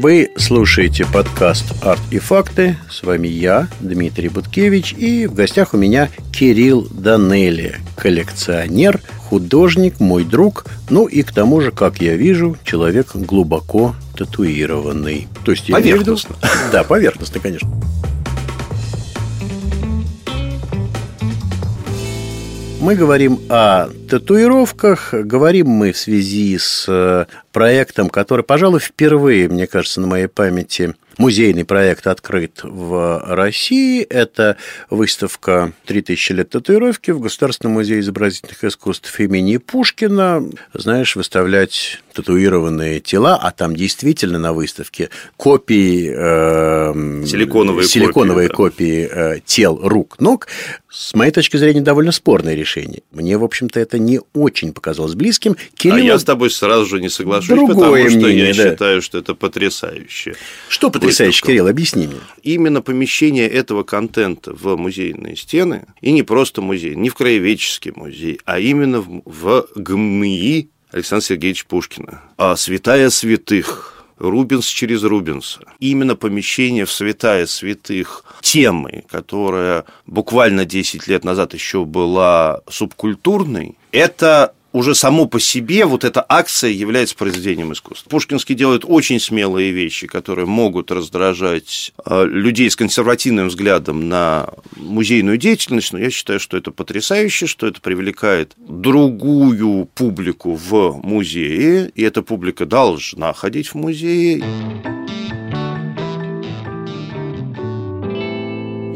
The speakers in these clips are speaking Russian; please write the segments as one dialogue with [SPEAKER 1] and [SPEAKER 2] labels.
[SPEAKER 1] Вы слушаете подкаст «Арт и факты». С вами я, Дмитрий Буткевич, и в гостях у меня Кирилл Данели, коллекционер, художник, мой друг, ну и к тому же, как я вижу, человек глубоко татуированный.
[SPEAKER 2] То есть, я поверхностно.
[SPEAKER 1] Виду, да, поверхностно, конечно. Мы говорим о татуировках, говорим мы в связи с э, проектом, который, пожалуй, впервые, мне кажется, на моей памяти музейный проект открыт в России. Это выставка «3000 лет татуировки» в Государственном музее изобразительных искусств имени Пушкина. Знаешь, выставлять татуированные тела, а там действительно на выставке копии,
[SPEAKER 2] э, силиконовые,
[SPEAKER 1] силиконовые копии, копии э, тел, рук, ног, с моей точки зрения, довольно спорное решение. Мне, в общем-то, это не очень показалось близким.
[SPEAKER 2] Кирилл... А я с тобой сразу же не соглашусь,
[SPEAKER 1] Другое
[SPEAKER 2] потому что
[SPEAKER 1] мнение,
[SPEAKER 2] я
[SPEAKER 1] да.
[SPEAKER 2] считаю, что это потрясающе.
[SPEAKER 1] Что потрясающе, Кирилл, объясни мне.
[SPEAKER 2] Именно помещение этого контента в музейные стены, и не просто музей, не в краеведческий музей, а именно в ГМИ Александра Сергеевича Пушкина. А святая святых Рубинс через Рубинса. Именно помещение в святая святых темы, которая буквально 10 лет назад еще была субкультурной, это уже само по себе вот эта акция является произведением искусства. Пушкинский делает очень смелые вещи, которые могут раздражать э, людей с консервативным взглядом на музейную деятельность, но я считаю, что это потрясающе, что это привлекает другую публику в музее, и эта публика должна ходить в музеи.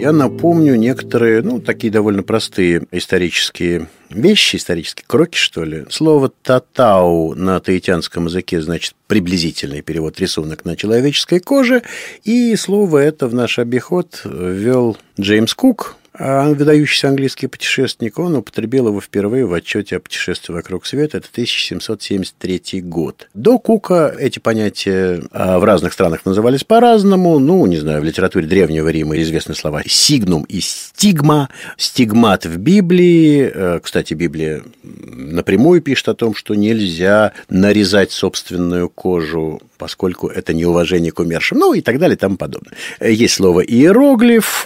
[SPEAKER 1] Я напомню некоторые, ну, такие довольно простые исторические вещи, исторические кроки, что ли. Слово «татау» на таитянском языке значит приблизительный перевод рисунок на человеческой коже, и слово это в наш обиход ввел Джеймс Кук, выдающийся английский путешественник, он употребил его впервые в отчете о путешествии вокруг света. Это 1773 год. До Кука эти понятия а, в разных странах назывались по-разному. Ну, не знаю, в литературе Древнего Рима известны слова «сигнум» и «стигма». «Стигмат» в Библии. Э, кстати, Библия напрямую пишет о том, что нельзя нарезать собственную кожу поскольку это неуважение к умершим, ну и так далее и тому подобное. Есть слово иероглиф,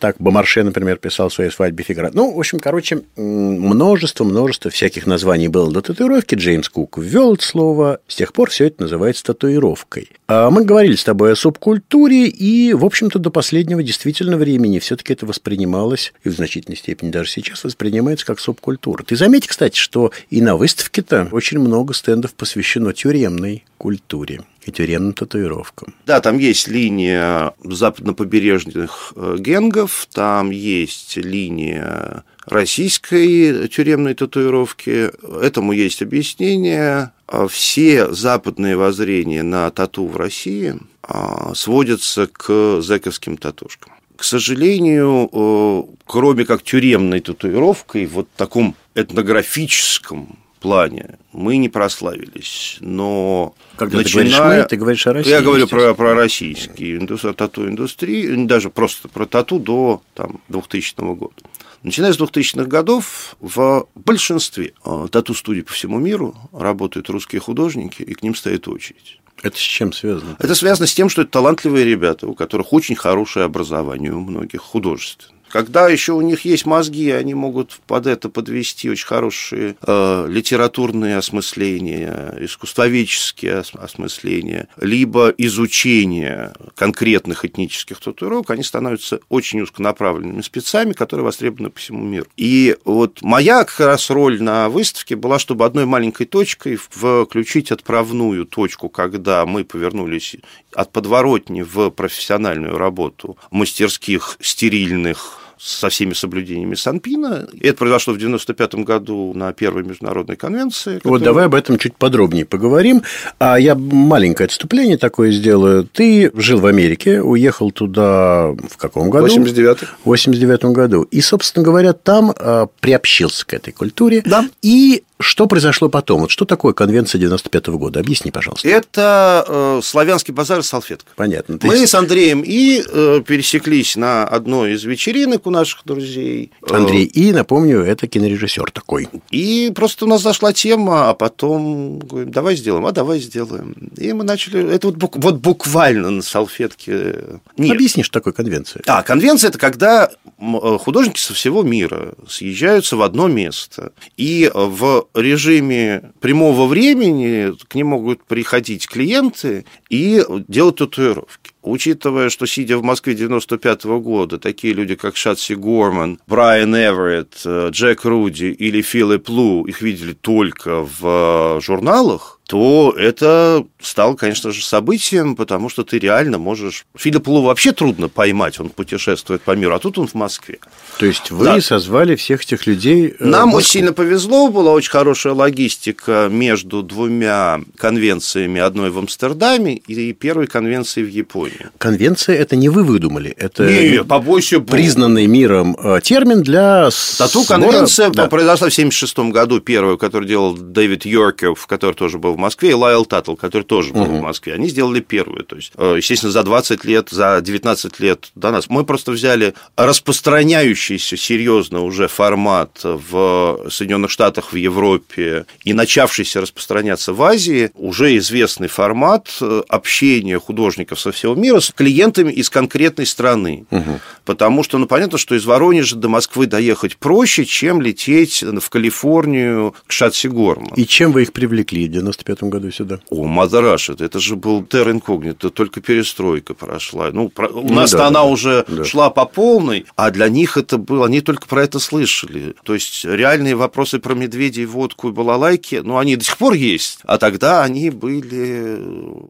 [SPEAKER 1] так Бомарше, например, писал в своей свадьбе фигура. Ну, в общем, короче, множество, множество всяких названий было до татуировки. Джеймс Кук ввел это слово, с тех пор все это называется татуировкой. А мы говорили с тобой о субкультуре, и, в общем-то, до последнего действительно времени все-таки это воспринималось, и в значительной степени даже сейчас воспринимается как субкультура. Ты заметь, кстати, что и на выставке-то очень много стендов посвящено тюремной культуре и тюремным татуировкам.
[SPEAKER 2] Да, там есть линия западно-побережных э, генгов, там есть линия российской тюремной татуировки. Этому есть объяснение. А все западные воззрения на тату в России а, сводятся к зэковским татушкам. К сожалению, э, кроме как тюремной татуировкой, вот в таком этнографическом плане мы не прославились. Но
[SPEAKER 1] когда начиная... ты говоришь мы, ты говоришь о России.
[SPEAKER 2] Я говорю про, про российский тату-индустрии, даже просто про тату до там, 2000 года. Начиная с 2000-х годов в большинстве э, тату-студий по всему миру работают русские художники, и к ним стоит очередь.
[SPEAKER 1] Это с чем связано?
[SPEAKER 2] Это связано с тем, что это талантливые ребята, у которых очень хорошее образование, у многих художественное. Когда еще у них есть мозги, они могут под это подвести очень хорошие э, литературные осмысления, искусствоведческие осмысления, либо изучение конкретных этнических татуировок, они становятся очень узконаправленными спецами, которые востребованы по всему миру. И вот моя как раз роль на выставке была, чтобы одной маленькой точкой включить отправную точку, когда мы повернулись от подворотни в профессиональную работу мастерских стерильных со всеми соблюдениями Санпина. Это произошло в 1995 году на первой международной конвенции.
[SPEAKER 1] Которая... Вот давай об этом чуть подробнее поговорим. А я маленькое отступление такое сделаю. Ты жил в Америке, уехал туда в каком году?
[SPEAKER 2] В 89
[SPEAKER 1] В 89 году. И, собственно говоря, там а, приобщился к этой культуре.
[SPEAKER 2] Да.
[SPEAKER 1] И что произошло потом? Вот что такое конвенция 95 -го года? Объясни, пожалуйста.
[SPEAKER 2] Это э, славянский базар и салфетка.
[SPEAKER 1] Понятно.
[SPEAKER 2] Мы есть... с Андреем и э, пересеклись на одной из вечеринок у наших друзей.
[SPEAKER 1] Андрей И, напомню, это кинорежиссер такой.
[SPEAKER 2] И просто у нас зашла тема, а потом говорим, давай сделаем, а давай сделаем. И мы начали, это вот, бук, вот буквально на салфетке.
[SPEAKER 1] Нет. Объясни, что такое конвенция.
[SPEAKER 2] А, конвенция – это когда художники со всего мира съезжаются в одно место. И в режиме прямого времени к ним могут приходить клиенты и делать татуировки. Учитывая, что сидя в Москве 95 -го года, такие люди, как Шатси Горман, Брайан Эверетт, э, Джек Руди или Филипп Лу, их видели только в журналах, то это стало, конечно же, событием, потому что ты реально можешь... Филиппа Лу вообще трудно поймать, он путешествует по миру, а тут он в Москве.
[SPEAKER 1] То есть вы да. созвали всех этих людей
[SPEAKER 2] э, Нам очень сильно повезло, была очень хорошая логистика между двумя конвенциями, одной в Амстердаме и первой конвенцией в Японии.
[SPEAKER 1] Конвенция – это не вы выдумали, это
[SPEAKER 2] Нет, побольше
[SPEAKER 1] признанный миром э, термин для
[SPEAKER 2] Тату-конвенция да. произошла в 1976 году, первую, которую делал Дэвид Йоркев, который тоже был в Москве, и Лайл Таттл, который тоже был угу. в Москве. Они сделали первую. То есть, э, естественно, за 20 лет, за 19 лет до нас. Мы просто взяли распространяющийся серьезно уже формат в Соединенных Штатах, в Европе и начавшийся распространяться в Азии, уже известный формат э, общения художников со всего мира с клиентами из конкретной страны. Угу. Потому что, ну, понятно, что из Воронежа до Москвы доехать проще, чем лететь в Калифорнию к Шатси Горман.
[SPEAKER 1] И чем вы их привлекли? 95 году сюда?
[SPEAKER 2] О, Мазарашит, это же был терр инкогнито, только перестройка прошла. Ну, про... у ну, нас-то да, она да, уже да. шла по полной, а для них это было, они только про это слышали. То есть реальные вопросы про медведей, водку и балалайки, ну, они до сих пор есть, а тогда они были...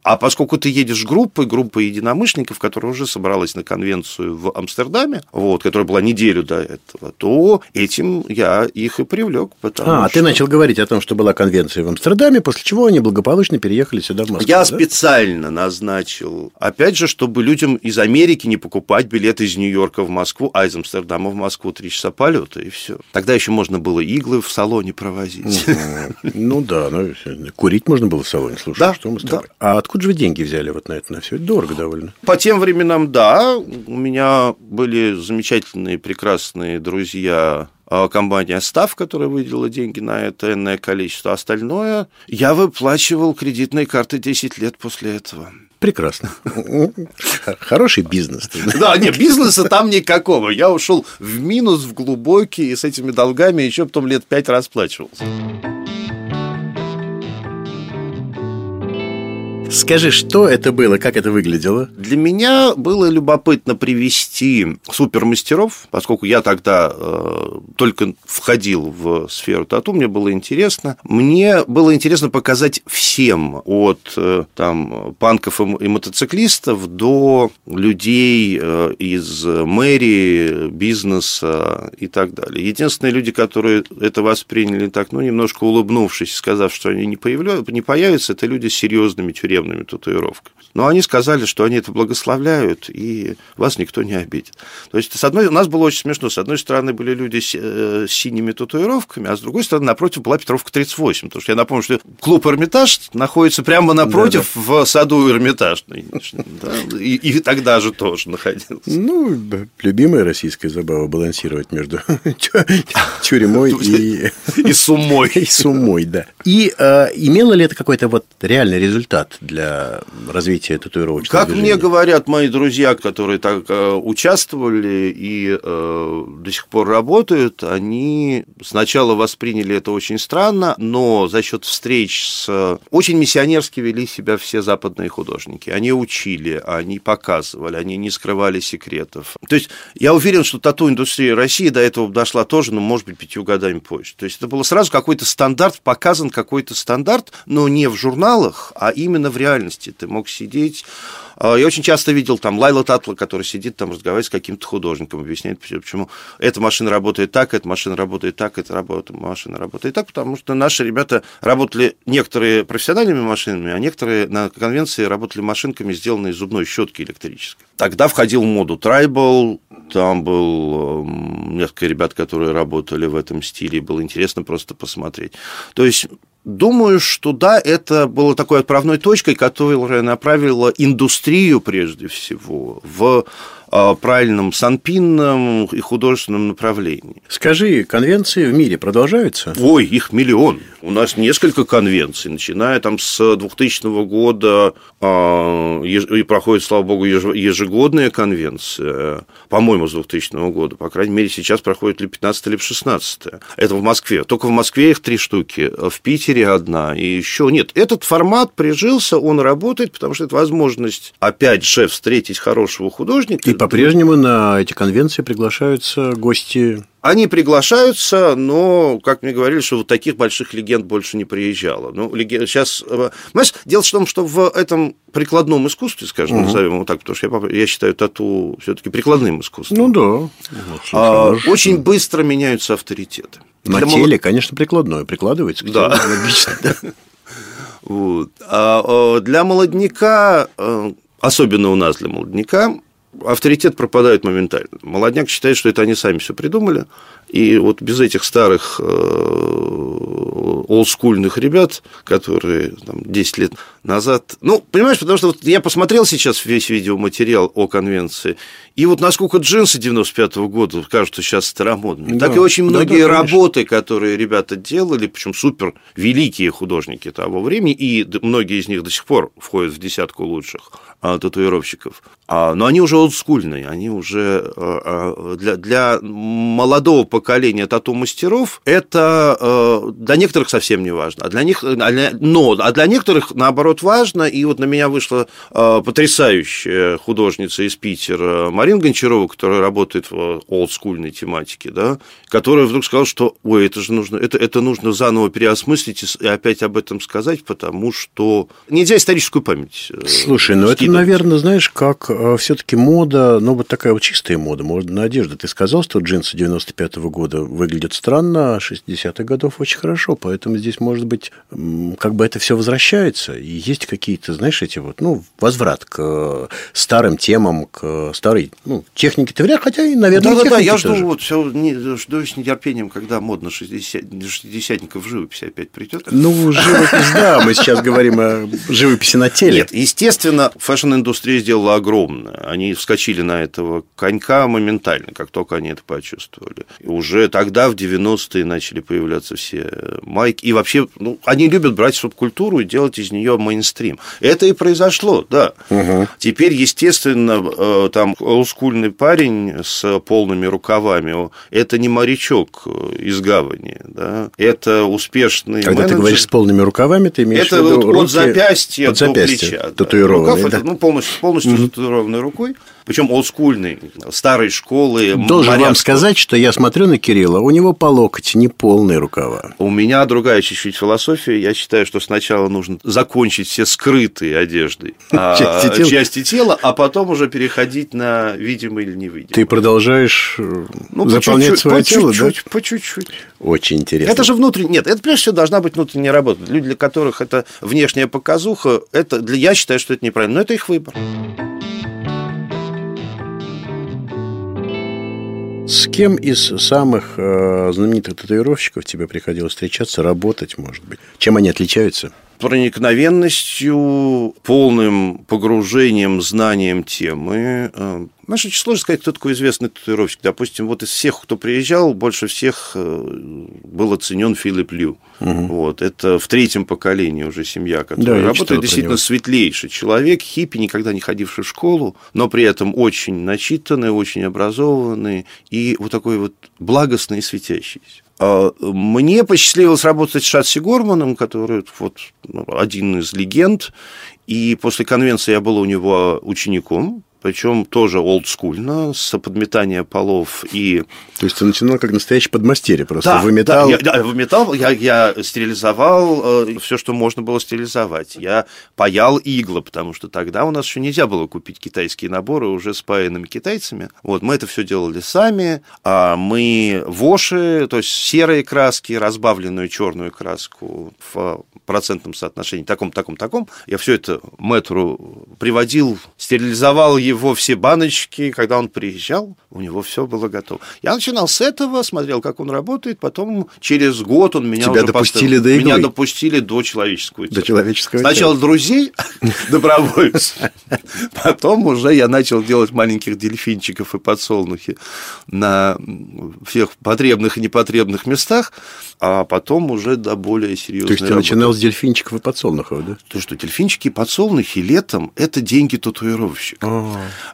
[SPEAKER 2] А поскольку ты едешь группой, группой единомышленников, которая уже собралась на конвенцию в Амстердаме, вот, которая была неделю до этого, то этим я их и привлек.
[SPEAKER 1] А, что... ты начал говорить о том, что была конвенция в Амстердаме, после чего они благополучно переехали сюда, в Москву.
[SPEAKER 2] Я да? специально назначил, опять же, чтобы людям из Америки не покупать билеты из Нью-Йорка в Москву, а из Амстердама в Москву три часа полета, и все. Тогда еще можно было иглы в салоне провозить.
[SPEAKER 1] Ну да, ну, курить можно было в салоне, слушай, да, что мы с тобой. А откуда же вы деньги взяли вот на это, на все? Дорого довольно.
[SPEAKER 2] По тем временам, да. У меня были замечательные, прекрасные друзья компания «Став», которая выделила деньги на это энное количество. Остальное я выплачивал кредитные карты 10 лет после этого.
[SPEAKER 1] Прекрасно. Хороший бизнес.
[SPEAKER 2] Да, нет, бизнеса там никакого. Я ушел в минус, в глубокий, и с этими долгами еще потом лет пять расплачивался.
[SPEAKER 1] Скажи, что это было, как это выглядело?
[SPEAKER 2] Для меня было любопытно привести супермастеров, поскольку я тогда э, только входил в сферу тату, мне было интересно. Мне было интересно показать всем, от э, там, панков и мотоциклистов до людей э, из мэрии, бизнеса и так далее. Единственные люди, которые это восприняли так, ну, немножко улыбнувшись, сказав, что они не, появляются, не появятся, это люди с серьезными тюремными судебными татуировками. Но они сказали, что они это благословляют, и вас никто не обидит. То есть, с одной, у нас было очень смешно. С одной стороны, были люди с, э, с синими татуировками, а с другой стороны, напротив была Петровка 38. Потому что я напомню, что клуб «Эрмитаж» находится прямо напротив да, да. в саду. Да, и, и тогда же тоже находился.
[SPEAKER 1] Ну, любимая российская забава балансировать между тюрьмой и...
[SPEAKER 2] И сумой.
[SPEAKER 1] И сумой, да. И э, имело ли это какой-то вот реальный результат для развития татуировочного
[SPEAKER 2] Как движения? мне говорят мои друзья, которые так э, участвовали и э, до сих пор работают, они сначала восприняли это очень странно, но за счет встреч с... Очень миссионерски вели себя все западные художники. Они учили, они показывали, они не скрывали секретов. То есть я уверен, что тату-индустрия России до этого дошла тоже, ну, может быть, пятью годами позже. То есть это было сразу какой-то стандарт, показан какой-то стандарт, но не в журналах, а именно в реальности. Ты мог сидеть а, я очень часто видел там Лайла Татла, который сидит там, разговаривает с каким-то художником, объясняет, почему эта машина работает так, эта машина работает так, эта работа, машина работает так, потому что наши ребята работали некоторые профессиональными машинами, а некоторые на конвенции работали машинками, сделанные из зубной щетки электрической. Тогда входил в моду Tribal, там был эм, несколько ребят, которые работали в этом стиле, было интересно просто посмотреть. То есть Думаю, что да, это было такой отправной точкой, которая направила индустрию, прежде всего, в правильном санпинном и художественном направлении.
[SPEAKER 1] Скажи, конвенции в мире продолжаются?
[SPEAKER 2] Ой, их миллион. У нас несколько конвенций, начиная там с 2000 года а, и проходит, слава богу, ежегодная конвенция, по-моему, с 2000 года, по крайней мере, сейчас проходит ли 15 или 16 Это в Москве. Только в Москве их три штуки, в Питере одна, и еще нет. Этот формат прижился, он работает, потому что это возможность, опять же, встретить хорошего художника.
[SPEAKER 1] И по-прежнему на эти конвенции приглашаются гости
[SPEAKER 2] они приглашаются, но, как мне говорили, что вот таких больших легенд больше не приезжало. Ну, леген... сейчас... Э, понимаешь, дело в том, что в этом прикладном искусстве, скажем, угу. назовем его так, потому что я, я считаю тату все таки прикладным искусством.
[SPEAKER 1] Ну да.
[SPEAKER 2] а, очень быстро меняются авторитеты.
[SPEAKER 1] На Для теле, мол... конечно, прикладное. Прикладывается к
[SPEAKER 2] да. логично. Вот. А для молодняка, э, особенно у нас для молодняка, авторитет пропадает моментально. Молодняк считает, что это они сами все придумали, и вот без этих старых э, олдскульных ребят, которые там, 10 лет назад... Ну, понимаешь, потому что вот я посмотрел сейчас весь видеоматериал о конвенции, и вот насколько джинсы 95-го года кажутся сейчас старомодными, да, так и очень многие да, да, работы, которые ребята делали, причем супер великие художники того времени, и многие из них до сих пор входят в десятку лучших а, татуировщиков. А, но они уже олдскульные, они уже а, для, для молодого поколения тату-мастеров это э, для некоторых совсем не важно, а для них, а но, а для некоторых, наоборот, важно, и вот на меня вышла э, потрясающая художница из Питера Марина Гончарова, которая работает в олдскульной тематике, да, которая вдруг сказала, что, ой, это же нужно, это, это нужно заново переосмыслить и опять об этом сказать, потому что нельзя историческую память
[SPEAKER 1] э, Слушай, ну это, наверное, знаешь, как все-таки мода, ну вот такая вот чистая мода, мода на одежду. Ты сказал, что джинсы 95-го года выглядят странно, а 60-х годов очень хорошо, поэтому здесь, может быть, как бы это все возвращается, и есть какие-то, знаешь, эти вот, ну, возврат к старым темам, к старой, ну, технике ТВР, хотя и, наверное,
[SPEAKER 2] Да-да-да, я жду тоже. вот все, не, жду с нетерпением, когда модно 60, 60-ников живопись опять придет.
[SPEAKER 1] Ну, живопись, да, мы сейчас говорим о живописи на теле. Нет,
[SPEAKER 2] естественно, fashion-индустрия сделала огромное. Они вскочили на этого конька моментально, как только они это почувствовали. И уже тогда, в 90-е, начали появляться все майки. И вообще, ну, они любят брать субкультуру и делать из нее мейнстрим. Это и произошло, да. Угу. Теперь, естественно, э, там олдскульный парень с полными рукавами, это не морячок э, из гавани, да, это успешный
[SPEAKER 1] Когда менеджер. ты говоришь с полными рукавами, ты имеешь
[SPEAKER 2] это в виду вот руки... от запястья
[SPEAKER 1] от запястья, до плеча. Татуированный,
[SPEAKER 2] Рукав да? это, ну, полностью, полностью угу. татуированной рукой причем олдскульный, старой школы.
[SPEAKER 1] Должен вам сказать, что я смотрю на Кирилла, у него по локоть, не полные рукава.
[SPEAKER 2] У меня другая чуть-чуть философия. Я считаю, что сначала нужно закончить все скрытые одежды, а, части, тела. части тела, а потом уже переходить на видимый или невидимый.
[SPEAKER 1] Ты продолжаешь э, ну, заполнять по свое
[SPEAKER 2] по
[SPEAKER 1] тело,
[SPEAKER 2] чуть-чуть, да? По чуть-чуть.
[SPEAKER 1] Очень интересно.
[SPEAKER 2] Это же внутренний... Нет, это прежде всего должна быть внутренняя работа. Люди, для которых это внешняя показуха, это... я считаю, что это неправильно, но это их выбор.
[SPEAKER 1] С кем из самых э, знаменитых татуировщиков тебе приходилось встречаться, работать, может быть? Чем они отличаются?
[SPEAKER 2] проникновенностью, полным погружением, знанием темы. Знаешь, очень сложно сказать, кто такой известный татуировщик. Допустим, вот из всех, кто приезжал, больше всех э, был оценен Филипп Лю. Угу. Вот, это в третьем поколении уже семья, которая да, работает. Действительно светлейший человек, хиппи, никогда не ходивший в школу, но при этом очень начитанный, очень образованный и вот такой вот благостный и светящийся. А, мне посчастливилось работать с Шатси Горманом, который вот, ну, один из легенд, и после конвенции я был у него учеником, причем тоже олдскульно, с подметания полов и...
[SPEAKER 1] То есть ты начинал как настоящий подмастерье просто, да, выметал...
[SPEAKER 2] Да, я, я выметал, я, я стерилизовал э, все, что можно было стерилизовать. Я паял иглы, потому что тогда у нас еще нельзя было купить китайские наборы уже спаянными китайцами. Вот, мы это все делали сами, а мы воши, то есть серые краски, разбавленную черную краску в процентном соотношении, таком, таком, таком, я все это мэтру приводил, стерилизовал его его все баночки, когда он приезжал, у него все было готово. Я начинал с этого, смотрел, как он работает, потом через год он меня
[SPEAKER 1] Тебя
[SPEAKER 2] уже
[SPEAKER 1] допустили
[SPEAKER 2] поставил.
[SPEAKER 1] до игры?
[SPEAKER 2] Меня допустили до человеческого
[SPEAKER 1] До человеческого
[SPEAKER 2] Сначала
[SPEAKER 1] тела.
[SPEAKER 2] друзей добровольцев, потом уже я начал делать маленьких дельфинчиков и подсолнухи на всех потребных и непотребных местах, а потом уже до более серьезной
[SPEAKER 1] То есть ты начинал с дельфинчиков и подсолнухов, да?
[SPEAKER 2] То, что дельфинчики и подсолнухи летом – это деньги татуировщика.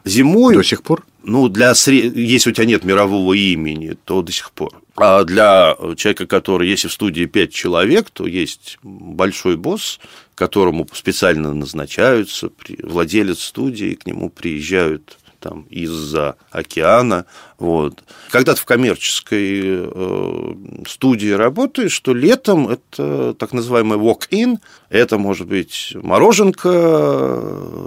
[SPEAKER 2] Зимой
[SPEAKER 1] До сих пор?
[SPEAKER 2] ну, для сре- если у тебя нет мирового имени, то до сих пор. А для человека, который, если в студии пять человек, то есть большой босс, которому специально назначаются, владелец студии, к нему приезжают там из-за океана. Вот. Когда ты в коммерческой э, студии работаешь, то летом это так называемый walk-in, это может быть мороженка,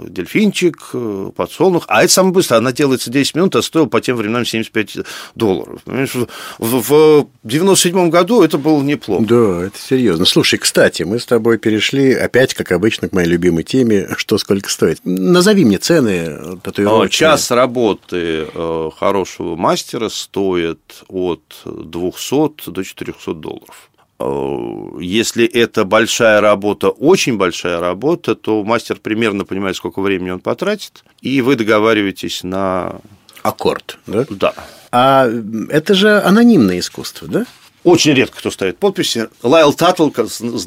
[SPEAKER 2] дельфинчик, э, подсолнух, а это самое быстро, она делается 10 минут, а стоила по тем временам 75 долларов. Понимаешь, в, в 97 году это было неплохо.
[SPEAKER 1] Да, это серьезно. Слушай, кстати, мы с тобой перешли опять, как обычно, к моей любимой теме, что сколько стоит. Назови мне цены татуировки.
[SPEAKER 2] А, Час работы э, хорошего мастера стоит от 200 до 400 долларов. Э, Если это большая работа, очень большая работа, то мастер примерно понимает, сколько времени он потратит, и вы договариваетесь на...
[SPEAKER 1] Аккорд, да?
[SPEAKER 2] Да.
[SPEAKER 1] А это же анонимное искусство, да?
[SPEAKER 2] Очень редко кто ставит подписи. Лайл Таттл,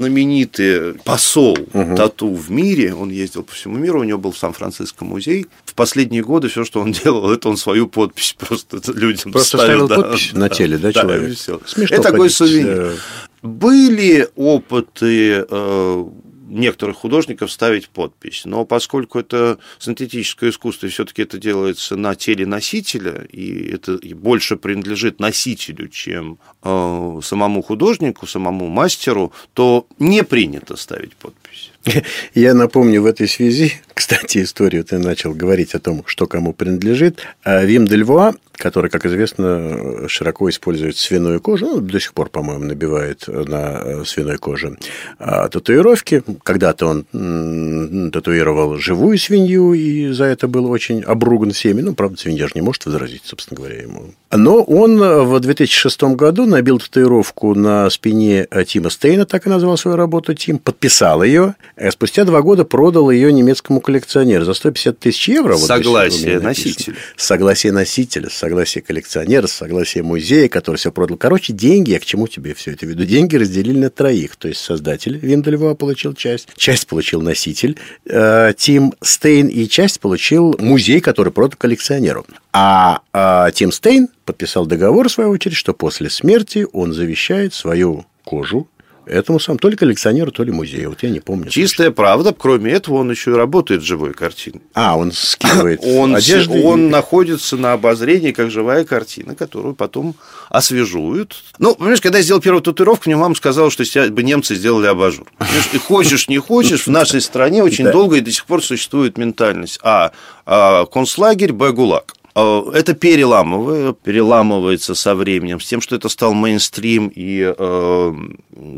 [SPEAKER 2] знаменитый посол тату в мире, он ездил по всему миру, у него был в Сан-Франциско музей. В последние годы все, что он делал, это он свою подпись просто людям
[SPEAKER 1] Просто
[SPEAKER 2] ставил.
[SPEAKER 1] ставил подпись на теле, да, человек?
[SPEAKER 2] и всё.
[SPEAKER 1] Смешно
[SPEAKER 2] Это такой сувенир.
[SPEAKER 1] э,
[SPEAKER 2] Были опыты э, некоторых художников ставить подпись, но поскольку это синтетическое искусство, и все-таки это делается на теле носителя, и это больше принадлежит носителю, чем э, самому художнику, самому мастеру, то не принято ставить подпись.
[SPEAKER 1] Я напомню в этой связи, кстати, историю ты начал говорить о том, что кому принадлежит. А Вим де Львуа, который, как известно, широко использует свиную кожу, ну, до сих пор, по-моему, набивает на э, свиной коже а, татуировки. Когда-то он татуировал живую свинью, и за это был очень обруган всеми. Ну, правда, свинья же не может возразить, собственно говоря, ему. Но он в 2006 году набил татуировку на спине Тима Стейна, так и назвал свою работу Тим, подписал ее, а спустя два года продал ее немецкому коллекционеру за 150 тысяч евро. Вот
[SPEAKER 2] Согласие носителя.
[SPEAKER 1] Согласие носителя, согласие коллекционера, согласие музея, который все продал. Короче, деньги, я к чему тебе все это веду? Деньги разделили на троих. То есть создатель Виндельва получил часть, часть получил носитель э, Тим Стейн, и часть получил музей, который продал коллекционеру. А э, Тим Стейн подписал договор, в свою очередь, что после смерти он завещает свою кожу этому сам, то ли коллекционеру, то ли музею. Вот я не помню.
[SPEAKER 2] Чистая правда, кроме этого, он еще и работает живой картиной.
[SPEAKER 1] А, он скидывает
[SPEAKER 2] Он,
[SPEAKER 1] одежду.
[SPEAKER 2] он
[SPEAKER 1] и-
[SPEAKER 2] находится на обозрении как живая картина, которую потом освежуют. Ну, понимаешь, когда я сделал первую татуировку, мне мама сказала, что бы немцы сделали абажур. Понимаешь, и хочешь, не хочешь, в нашей стране очень долго и до сих пор существует ментальность. А, а концлагерь, Б, ГУЛАГ. А, Это переламывая, переламывается со временем, с тем, что это стал мейнстрим, и э,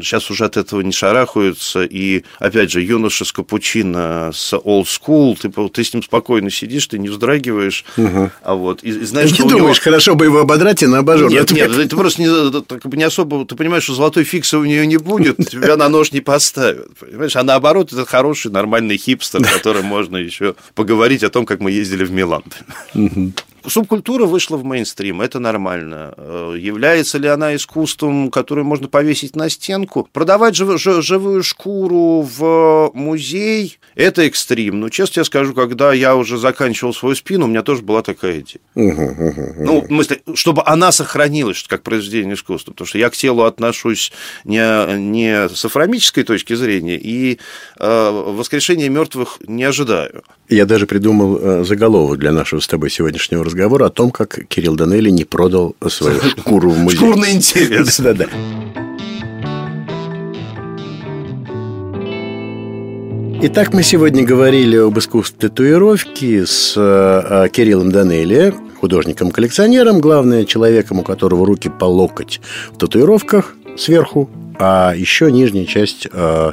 [SPEAKER 2] сейчас уже от этого не шарахаются, и, опять же, юноша с капучино, с old school, ты, ты с ним спокойно сидишь, ты не вздрагиваешь, а вот, и, и знаешь,
[SPEAKER 1] Не
[SPEAKER 2] у него-
[SPEAKER 1] думаешь, хорошо бы его ободрать и на абажур.
[SPEAKER 2] нет, нет, ты просто не, не особо, ты понимаешь, что золотой фикса у нее не будет, тебя на нож не поставят, понимаешь, а наоборот, это хороший, нормальный хипстер, с которым можно еще поговорить о том, как мы ездили в Милан. Субкультура вышла в мейнстрим, это нормально. Э, Является ли она искусством, которое можно повесить на стенку? Продавать жив- жи- живую шкуру в музей – это экстрим. Но честно я скажу, когда я уже заканчивал свою спину, у меня тоже была такая идея. Ну, в смысле, чтобы она сохранилась как произведение искусства. Потому что я к телу отношусь не, не с афромической точки зрения, и э, воскрешения мертвых не ожидаю.
[SPEAKER 1] Я даже придумал э, заголовок для нашего с тобой сегодняшнего разговора о том, как Кирилл Данелли не продал свою шкуру в музее.
[SPEAKER 2] Шкурный интерес.
[SPEAKER 1] Да-да. Итак, мы сегодня говорили об искусстве татуировки с э, э, Кириллом Данелли, художником-коллекционером, главное, человеком, у которого руки по локоть в татуировках сверху, а еще нижняя часть э,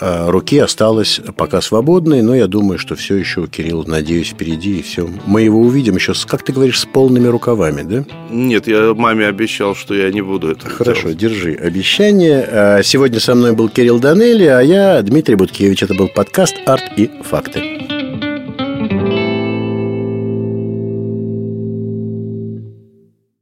[SPEAKER 1] э, руки осталась пока свободной, но я думаю, что все еще у Кирилла, надеюсь, впереди, и все. Мы его увидим еще, с, как ты говоришь, с полными рукавами, да?
[SPEAKER 2] Нет, я маме обещал, что я не буду это
[SPEAKER 1] Хорошо, делать. держи обещание. Э, сегодня со мной был Кирилл Данелли, а я Дмитрий Буткевич. Это был подкаст «Арт и факты».